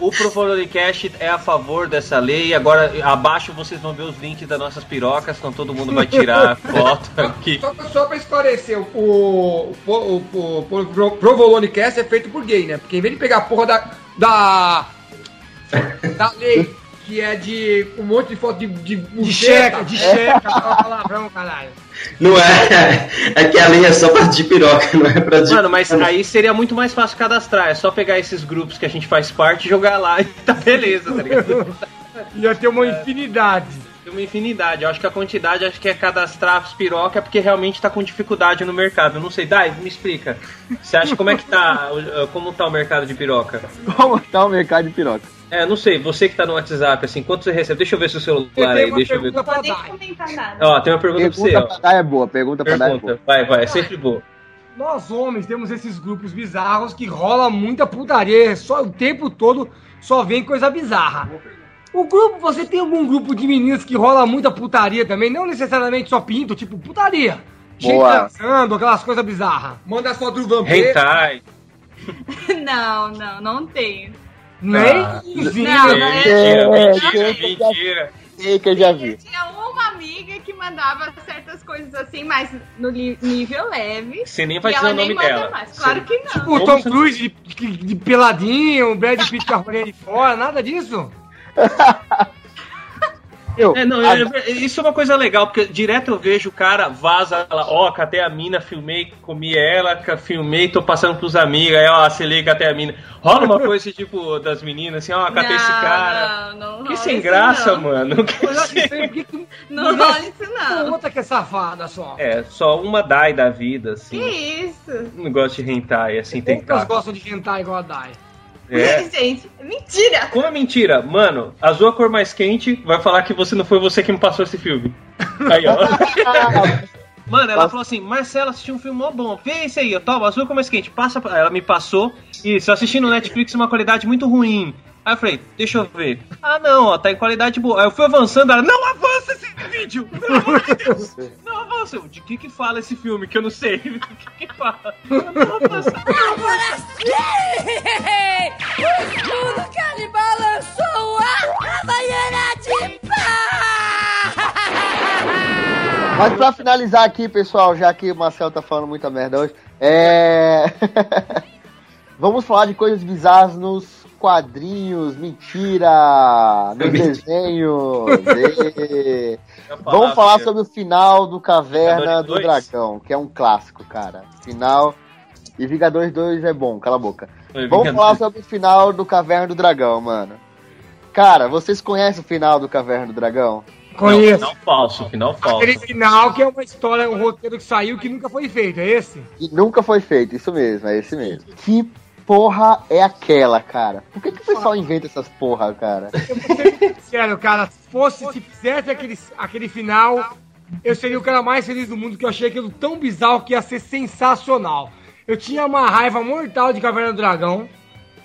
O Provolone-Cast é a favor dessa lei. Agora, abaixo vocês vão ver os links das nossas pirocas, então todo mundo vai tirar (laughs) foto aqui.
Só, pra- só pra esclarecer, o, o, o, o, o Pro- Provolone Cast é feito por gay, né? Porque em vez de pegar a porra da. da. da lei, que é de um monte de foto de. de,
De checa, de checa, fala (laughs) palavrão, caralho.
Não é, é que a lei é só pra de piroca, não é pra de.
Mano, mas aí seria muito mais fácil cadastrar. É só pegar esses grupos que a gente faz parte e jogar lá e tá beleza, tá ligado? (laughs)
Ia ter uma infinidade.
Tem uma infinidade. Eu acho que a quantidade acho que é cadastrar as pirocas porque realmente tá com dificuldade no mercado. Eu não sei, Dai, me explica. Você acha como é que tá, como tá o mercado de piroca?
Como tá o mercado de piroca?
É, não sei, você que tá no WhatsApp, assim, quanto você recebe? Deixa eu ver seu celular
Eu
aí, deixa eu ver.
pergunta pra
Podem
dar.
comentar nada.
Ó, tem uma pergunta, pra você,
Pergunta
ó.
pra dar é boa, pergunta pra dar é boa.
Pergunta, vai, vai, é sempre boa.
Nós homens temos esses grupos bizarros que rola muita putaria, só o tempo todo só vem coisa bizarra. O grupo, você tem algum grupo de meninas que rola muita putaria também? Não necessariamente só pinto, tipo putaria. Gente dançando, aquelas coisas bizarras.
Manda as fotos do vampiro.
Hentai. (laughs)
Não, não, não tenho.
Nem
Ah.
cozinha.
Não,
Mentira,
É,
mentira,
é,
mentira.
Sei que eu já vi.
Tinha uma amiga que mandava certas coisas assim, mas no nível leve.
Você nem vai dizer
ela
o
nem
nome dela.
mais. Claro
Você-
que não.
O
Como
Tom Cruise de, de- de peladinho, o Brad Pitt com a de fora, nada disso. (laughs)
Eu,
É, não, é- isso é uma coisa legal, porque direto eu vejo o cara vaza lá, ó, catei a mina, filmei, comi ela, filmei, tô passando pros amigos, aí ó, se liga, catei a mina. Rola uma coisa tipo das meninas, assim, ó, catei esse cara.
Não, não
Que sem graça,
não.
mano. Que
eu
sem-
não que que
rola isso, não.
outra que é safada só.
É, só uma Dai da vida,
Que
assim.
isso?
Não gosto de hentai, assim, tem
Poucas
cara.
gostam de jantar igual a Dai.
É. (laughs)
Gente, mentira!
Como é mentira? Mano, azul a cor mais quente vai falar que você não foi você que me passou esse filme. (laughs) Aí, ó. (laughs) Mano, ela falou assim, Marcela assistiu um filme mó bom. Vê esse aí, eu tomo, azul a cor mais quente. Passa pra... Ela me passou. Isso, eu assisti no Netflix uma qualidade muito ruim. Aí eu falei, deixa eu ver. Ah, não, ó, tá em qualidade boa. Aí eu fui avançando, ela, não avança esse vídeo! Pelo amor de Deus! (laughs) Não avança! Eu, De que que fala esse filme que eu não sei? (laughs) De que que fala? Não avança!
Agora sim! O escudo que ele balançou a Havaiana de pá!
Mas pra finalizar aqui, pessoal, já que o Marcel tá falando muita merda hoje, é. (laughs) Vamos falar de coisas bizarras nos quadrinhos, mentira, nos desenhos. e- Vamos falar sobre o final do Caverna
Vingadores
do
2?
Dragão, que é um clássico, cara. Final. E Vingadores 2 é bom, cala a boca.
Oi,
Vamos
Vingadores.
falar sobre o final do Caverna do Dragão, mano. Cara, vocês conhecem o final do Caverna do Dragão?
Conheço.
Não, final falso, final falso.
Aquele final que é uma história, um roteiro que saiu que nunca foi feito, é esse?
E nunca foi feito, isso mesmo, é esse mesmo. Que porra é aquela, cara? Por que, que o pessoal inventa essas porra, cara?
Sério, cara, se fosse, se fizesse aquele, aquele final, eu seria o cara mais feliz do mundo, que eu achei aquilo tão bizarro que ia ser sensacional. Eu tinha uma raiva mortal de Caverna do Dragão.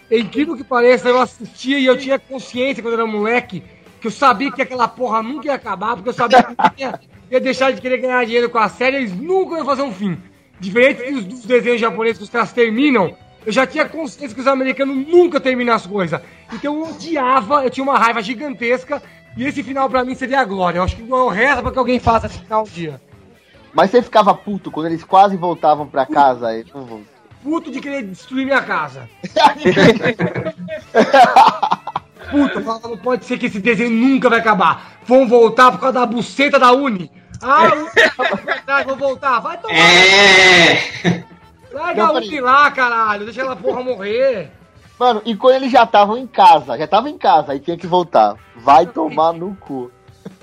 É incrível que pareça, eu assistia e eu tinha consciência quando eu era moleque, que eu sabia que aquela porra nunca ia acabar, porque eu sabia que ia, ia deixar de querer ganhar dinheiro com a série, eles nunca iam fazer um fim. Diferente dos, dos desenhos japoneses que os caras terminam, eu já tinha consciência que os americanos nunca terminam as coisas. Então eu odiava, eu tinha uma raiva gigantesca, e esse final pra mim seria a glória. Eu acho que eu rezo pra que alguém faça esse final um dia.
Mas você ficava puto quando eles quase voltavam pra casa aí.
Puto de querer destruir minha casa. (laughs) Puta, falava, não pode ser que esse desenho nunca vai acabar. Vão voltar por causa da buceta da Uni. Ah, é verdade, vou voltar. Vai tomar.
É. (laughs)
Larga a Uni lá, caralho. Deixa ela porra morrer.
Mano, e quando eles já estavam em casa, já estavam em casa, aí tinha que voltar. Vai tomar no cu.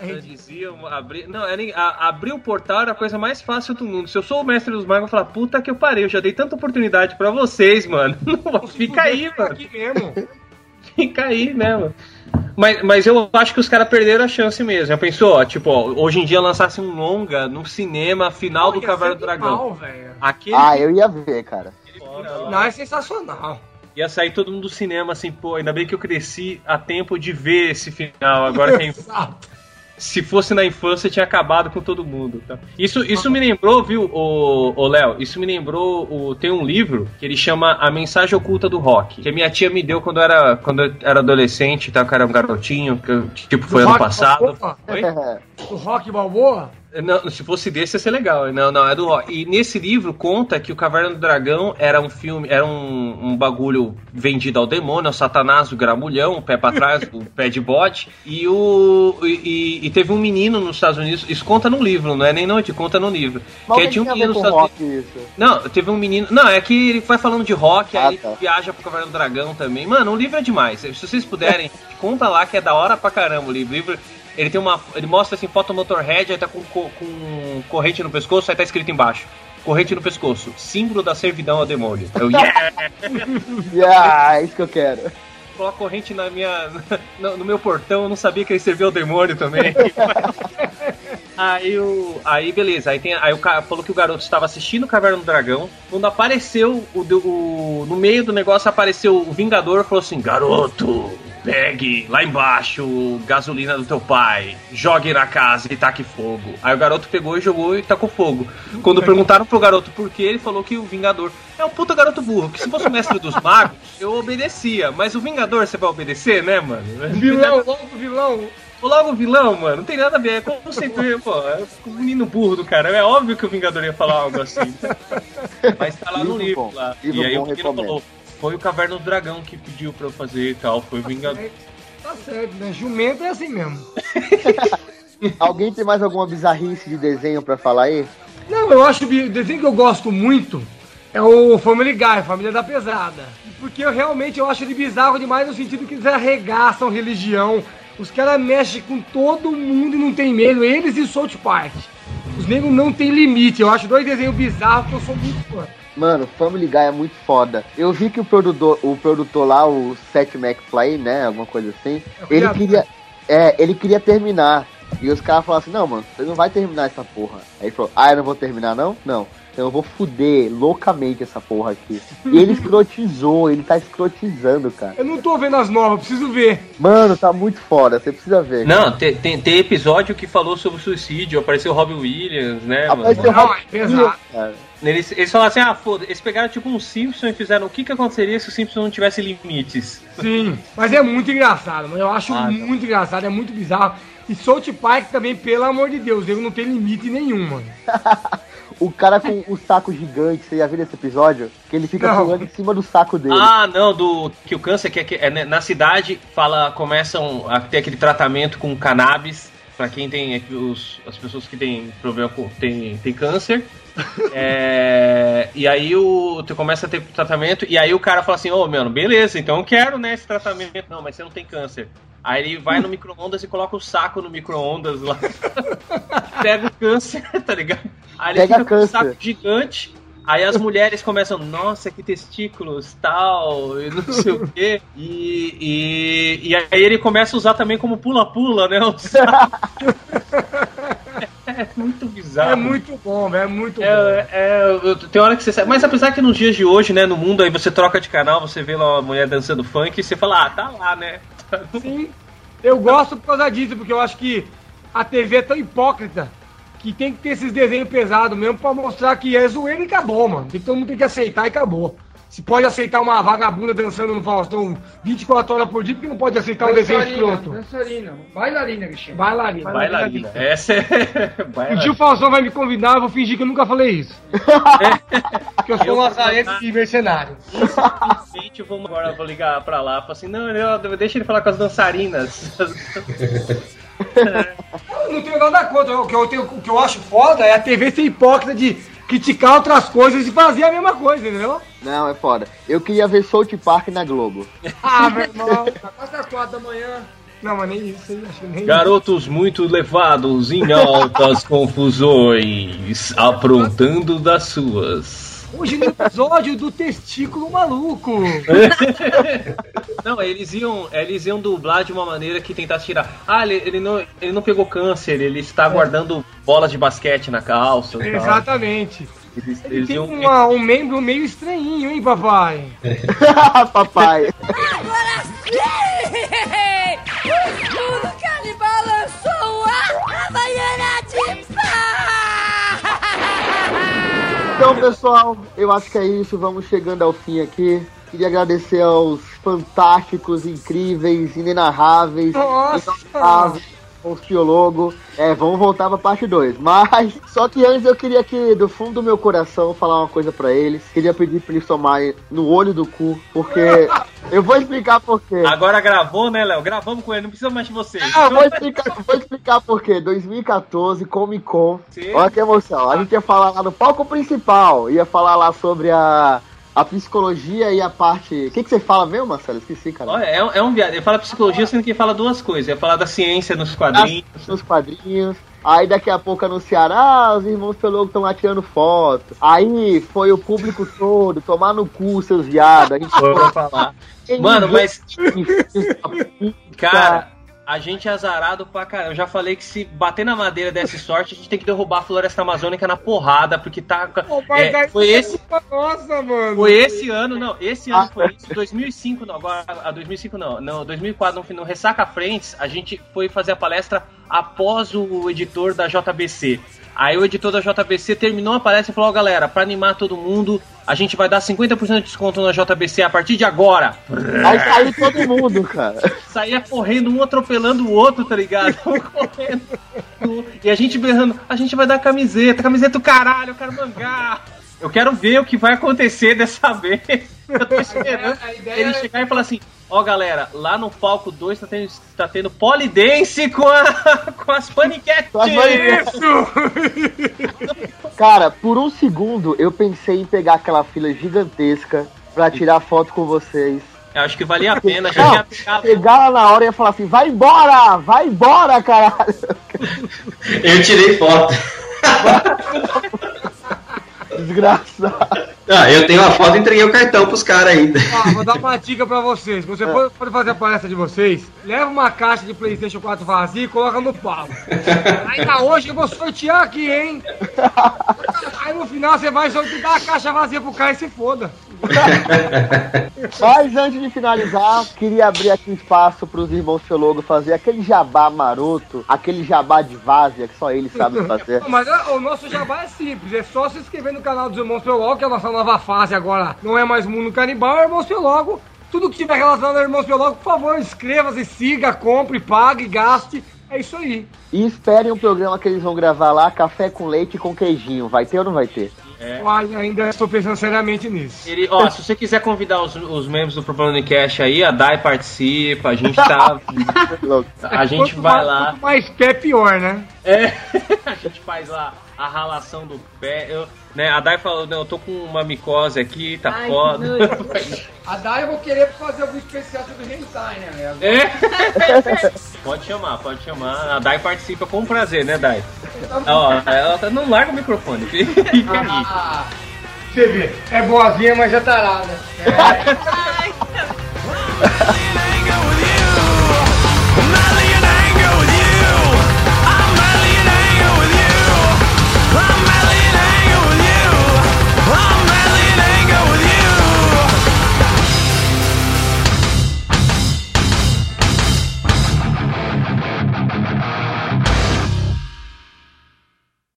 Eu dizia, abrir, não, era, a- abrir o portal era a coisa mais fácil do mundo. Se eu sou o mestre dos magos, eu vou falar, puta que eu parei, eu já dei tanta oportunidade pra vocês, mano. Não, (laughs) fica aí, mano.
Aqui mesmo.
Fica aí, né, mano? Mas, mas eu acho que os caras perderam a chance mesmo. Já pensou, ó, tipo, ó, hoje em dia lançasse um longa no cinema, final do
Ia
Caverna
ser
do Dragão. Aquele
Ah, eu ia ver, cara.
Não, é sensacional.
ia sair todo mundo do cinema assim, pô, ainda bem que eu cresci a tempo de ver esse final. Agora quem (laughs)
Exato.
Se fosse na infância, tinha acabado com todo mundo. Tá? Isso, isso me lembrou, viu, o, Léo? Isso me lembrou. O, tem um livro que ele chama A Mensagem Oculta do Rock, que a minha tia me deu quando eu era, quando eu era adolescente, tá? Que eu era um garotinho, que eu, tipo, foi
Do
ano
Rock
passado.
Balboa?
Oi?
O Rock Balboa?
Não, se fosse desse ia ser legal. Não, não, é do Rock. E nesse livro conta que o Caverna do Dragão era um filme, era um, um bagulho vendido ao demônio, ao Satanás, o gramulhão, o pé pra trás, (laughs) o pé de bode. E o. E, e teve um menino nos Estados Unidos, isso conta no livro, não é nem noite, conta no livro.
Mas
que tinha um
a ver
menino nos Estados
rock
Unidos.
isso?
Não, teve um menino. Não, é que ele vai falando de rock,
Ah,
aí ele
tá.
viaja pro Caverna do Dragão também. Mano, o livro é demais. Se vocês puderem, conta lá que é da hora pra caramba o livro. O livro ele tem uma. Ele mostra assim, foto Motorhead, aí tá com, co- com corrente no pescoço, aí tá escrito embaixo. Corrente no pescoço, símbolo da servidão ao demônio. Eu, yeah! (laughs)
Yeah, é isso que eu quero.
Coloca corrente na minha, (laughs) no, no meu portão, eu não sabia que ele servia ao demônio também. (laughs) Aí o. Aí beleza, aí, tem, aí o cara falou que o garoto estava assistindo o Caverna do Dragão. Quando apareceu o, o- No meio do negócio apareceu o Vingador falou assim: Garoto, pegue lá embaixo gasolina do teu pai, jogue na casa e taque fogo. Aí o garoto pegou e jogou e tacou fogo. Quando perguntaram pro garoto por que, ele falou que o Vingador é um puta garoto burro, que se fosse o mestre dos magos, (laughs) eu obedecia. Mas o Vingador você vai obedecer, né, mano?
O vilão, logo o vilão.
logo o vilão, mano. Não tem nada a ver. É conceito, pô, é o menino burro do cara. É óbvio que o Vingador ia falar algo assim. (laughs) Mas tá lá no
Livro
livro
bom.
lá.
Livro
e aí
bom,
o menino
recomendo.
falou. Foi o Caverna do Dragão que pediu pra eu fazer e tal. Foi o Vingador.
Tá certo, né? Jumento é assim mesmo. (laughs)
Alguém tem mais alguma bizarrice de desenho pra falar aí?
Não, eu acho que o desenho que eu gosto muito é o Family Guy, Família da Pesada. Porque eu realmente eu acho ele bizarro demais no sentido que eles arregaçam religião. Os caras mexem com todo mundo e não tem medo. Eles e South Park. Os negros não tem limite. Eu acho dois desenhos bizarros que eu sou muito fã.
Mano, Family Guy é muito foda. Eu vi que o produtor, o produtor lá, o Seth MacFly, né, alguma coisa assim,
É
ele queria, é, ele queria terminar. E os caras falaram assim, não, mano, você não vai terminar essa porra. Aí ele falou, ah, eu não vou terminar não? Não. Então eu vou fuder loucamente essa porra aqui. E (laughs) ele escrotizou, ele tá escrotizando, cara.
Eu não tô vendo as novas, preciso ver.
Mano, tá muito foda, você precisa ver.
Não, tem, tem, tem episódio que falou sobre suicídio, apareceu o Robin Williams, né, mano?
Apareceu
Não,
Rob
é pesado.
cara.
Eles, eles falaram assim, ah, foda, eles pegaram tipo um Simpson e fizeram o que que aconteceria se o Simpson não tivesse limites.
Sim, mas é muito engraçado, mano. Eu acho
Ah, tá.
muito engraçado, é muito bizarro. E South Park também, pelo amor de Deus, ele não tem limite nenhum, mano. (laughs)
O cara com o saco gigante, você já viu esse episódio? Que ele fica
Não.
pulando em cima do saco dele.
Ah, não, do que o câncer que é, que é né, na cidade fala começam a ter aquele tratamento com cannabis pra quem tem aqui os, as pessoas que têm problema com tem, tem câncer. (laughs) É, e aí o tu começa a ter tratamento e aí o cara fala assim, ô mano, beleza, então eu quero né esse tratamento. Não, mas você não tem câncer. Aí ele vai no micro-ondas e coloca o saco no micro-ondas lá. (laughs) Pega o câncer, (laughs) tá ligado? Aí ele
Pega
fica com um
câncer.
saco gigante. Aí as mulheres começam, nossa, que testículos, tal, e não sei o quê. E, e, e aí ele começa a usar também como pula-pula, né? É muito bizarro.
É muito bom, é muito bom.
É, é, tem hora que você sabe. Mas apesar que nos dias de hoje, né, no mundo, aí você troca de canal, você vê lá uma mulher dançando funk e você fala, ah, tá lá, né?
Sim, eu gosto por causa disso, porque eu acho que a TV é tão hipócrita que tem que ter esses desenhos pesados mesmo pra mostrar que é zoeira e acabou, mano. Tem que todo mundo tem que aceitar e acabou. Se pode aceitar uma vagabunda dançando no Faustão 24 horas por dia, porque não pode aceitar um desenho escroto?
dançarina, bailarina chama.
Bailarina.
Bailarina. Essa é. (laughs)
Um
Bailarina.
dia o Faustão vai me convidar, eu vou fingir que eu nunca falei isso. (laughs) que eu sou um lazarento e mercenário.
Vamos agora vou ligar pra lá. Falo assim, não, eu- deixa ele falar com as dançarinas. (laughs)
Eu não tenho nada contra. O que, eu tenho, o que eu acho foda é a TV ser hipócrita de criticar outras coisas e fazer a mesma coisa, entendeu?
Não, é foda. Eu queria ver South Park na Globo. (laughs)
Ah, meu irmão.
Tá quase às quatro da manhã.
Não, mas nem isso, nem
Garotos muito levados em altas (laughs) confusões, aprontando das suas.
Hoje no episódio do testículo maluco. (laughs)
Não, eles iam, eles iam dublar de uma maneira que tentasse tirar. Ah, ele, ele não, ele não pegou câncer, ele está guardando bolas de basquete na calça.
Exatamente.
Eles,
Ele
eles
tem
iam.
uma- um membro meio estranhinho, hein, papai? (laughs)
Papai.
Agora sim! (laughs) O escudo canibal lançou a Havaiana de paz!
Então, pessoal, eu acho que é isso. Vamos chegando ao fim aqui. Queria agradecer aos fantásticos, incríveis, inenarráveis,
Nossa!
inenarráveis, Conspiologo. É, vamos voltar pra parte 2. (laughs) Mas, só que antes eu queria aqui, do fundo do meu coração, falar uma coisa pra eles. Queria pedir pra eles tomarem no olho do cu, porque. (laughs) eu vou explicar por quê.
Agora gravou, né, Léo? Gravamos com ele, não precisa mais de você.
Ah, vou explicar, vou explicar por quê. 2014, Comic Con.
Sim.
Olha que emoção. A gente ia falar lá no palco principal. Ia falar lá sobre a, a psicologia e a parte. O que, que você fala mesmo, Marcelo? Esqueci, cara.
Olha, é, um- é um viado. Ele fala psicologia, sendo que ele fala duas coisas. Ele fala da ciência nos quadrinhos.
Nos quadrinhos. Aí daqui a pouco anunciaram, ah, os irmãos Pelogo estão lá tirando foto. Aí foi o público todo, tomar no cu, seus viados. A gente
Foi pra falar. Mano, mas, cara, a gente é azarado pra caramba. Eu já falei que se bater na madeira dessa sorte, a gente tem que derrubar a floresta amazônica na porrada, porque tá.
Pô, mas
é, foi esse.
culpa Nossa, mano.
Foi esse ano, não, esse ano foi isso, 2005 não, agora, a 2005 não, não, 2004 no, no Ressaca Frentes, a gente foi fazer a palestra após o editor da JBC. Aí o editor da JBC terminou a palestra e falou, ó galera, pra animar todo mundo, a gente vai dar 50% de desconto na JBC a partir de agora.
Aí saiu todo mundo, cara.
Saía correndo, um atropelando o outro, tá ligado? (laughs) Um correndo. E a gente berrando, a gente vai dar camiseta, camiseta do caralho, eu quero mangá. Eu quero ver o que vai acontecer dessa (laughs) vez. Eu tô esperando
A ideia
ele
é-
chegar e falar assim: Ó, galera, lá no palco 2 tá tendo, tá tendo polidense com, a, (laughs) com as paniquetes.
Cara, por um segundo eu pensei em pegar aquela fila gigantesca pra tirar foto com vocês.
Eu acho que valia a pena, já
Não,
tinha pegado.
chegar lá na hora e ia falar assim, vai embora, vai embora, caralho.
Eu tirei foto. (laughs)
Desgraçado.
Ah, eu tenho a foto e entreguei o cartão pros caras ainda.
Ó, vou dar uma dica pra vocês. Você
É.
for, for fazer a palestra de vocês, leva uma caixa de Playstation 4 vazia e coloca no palco. Ainda hoje eu vou sortear aqui, hein? (laughs) Aí no final você vai sortear a caixa vazia pro cara e se foda. (laughs)
Mas antes de finalizar, queria abrir aqui um espaço pros irmãos Felogo fazer aquele jabá maroto, aquele jabá de várzea que só eles sabem fazer. (laughs)
Mas ó, o nosso jabá é simples, é só se inscrever no canal dos Irmãos Piologo, que é a nossa nova fase agora. Não é mais Mundo Canibal, é Irmãos Piologo. Tudo que tiver relacionado a Irmãos Piologo, por favor, inscreva-se, siga, compre, pague, gaste. É isso aí.
E esperem um programa que eles vão gravar lá, café com leite e com queijinho. Vai ter ou não vai ter?
Uai, ainda estou pensando seriamente nisso.
Ele, ó, se você quiser convidar os, os membros do Problema Cash aí, a Dai participa, a gente tá. (laughs) A gente
Quanto
vai
mais-
lá.
Quanto mais pé, pior, né?
É, (laughs) a gente faz lá a ralação do pé. Eu, né, a Dai falou, não, eu tô com uma micose aqui, tá
Ai,
foda.
A Dai eu vou querer fazer algum especial sobre hentai, né?
É? (laughs) Pode chamar, pode chamar. A Dai participa com prazer, né, Dai? Ó, ela tá- não larga o microfone. (laughs) Fica aí.
Ah, você vê, é boazinha, mas é tarada.
Going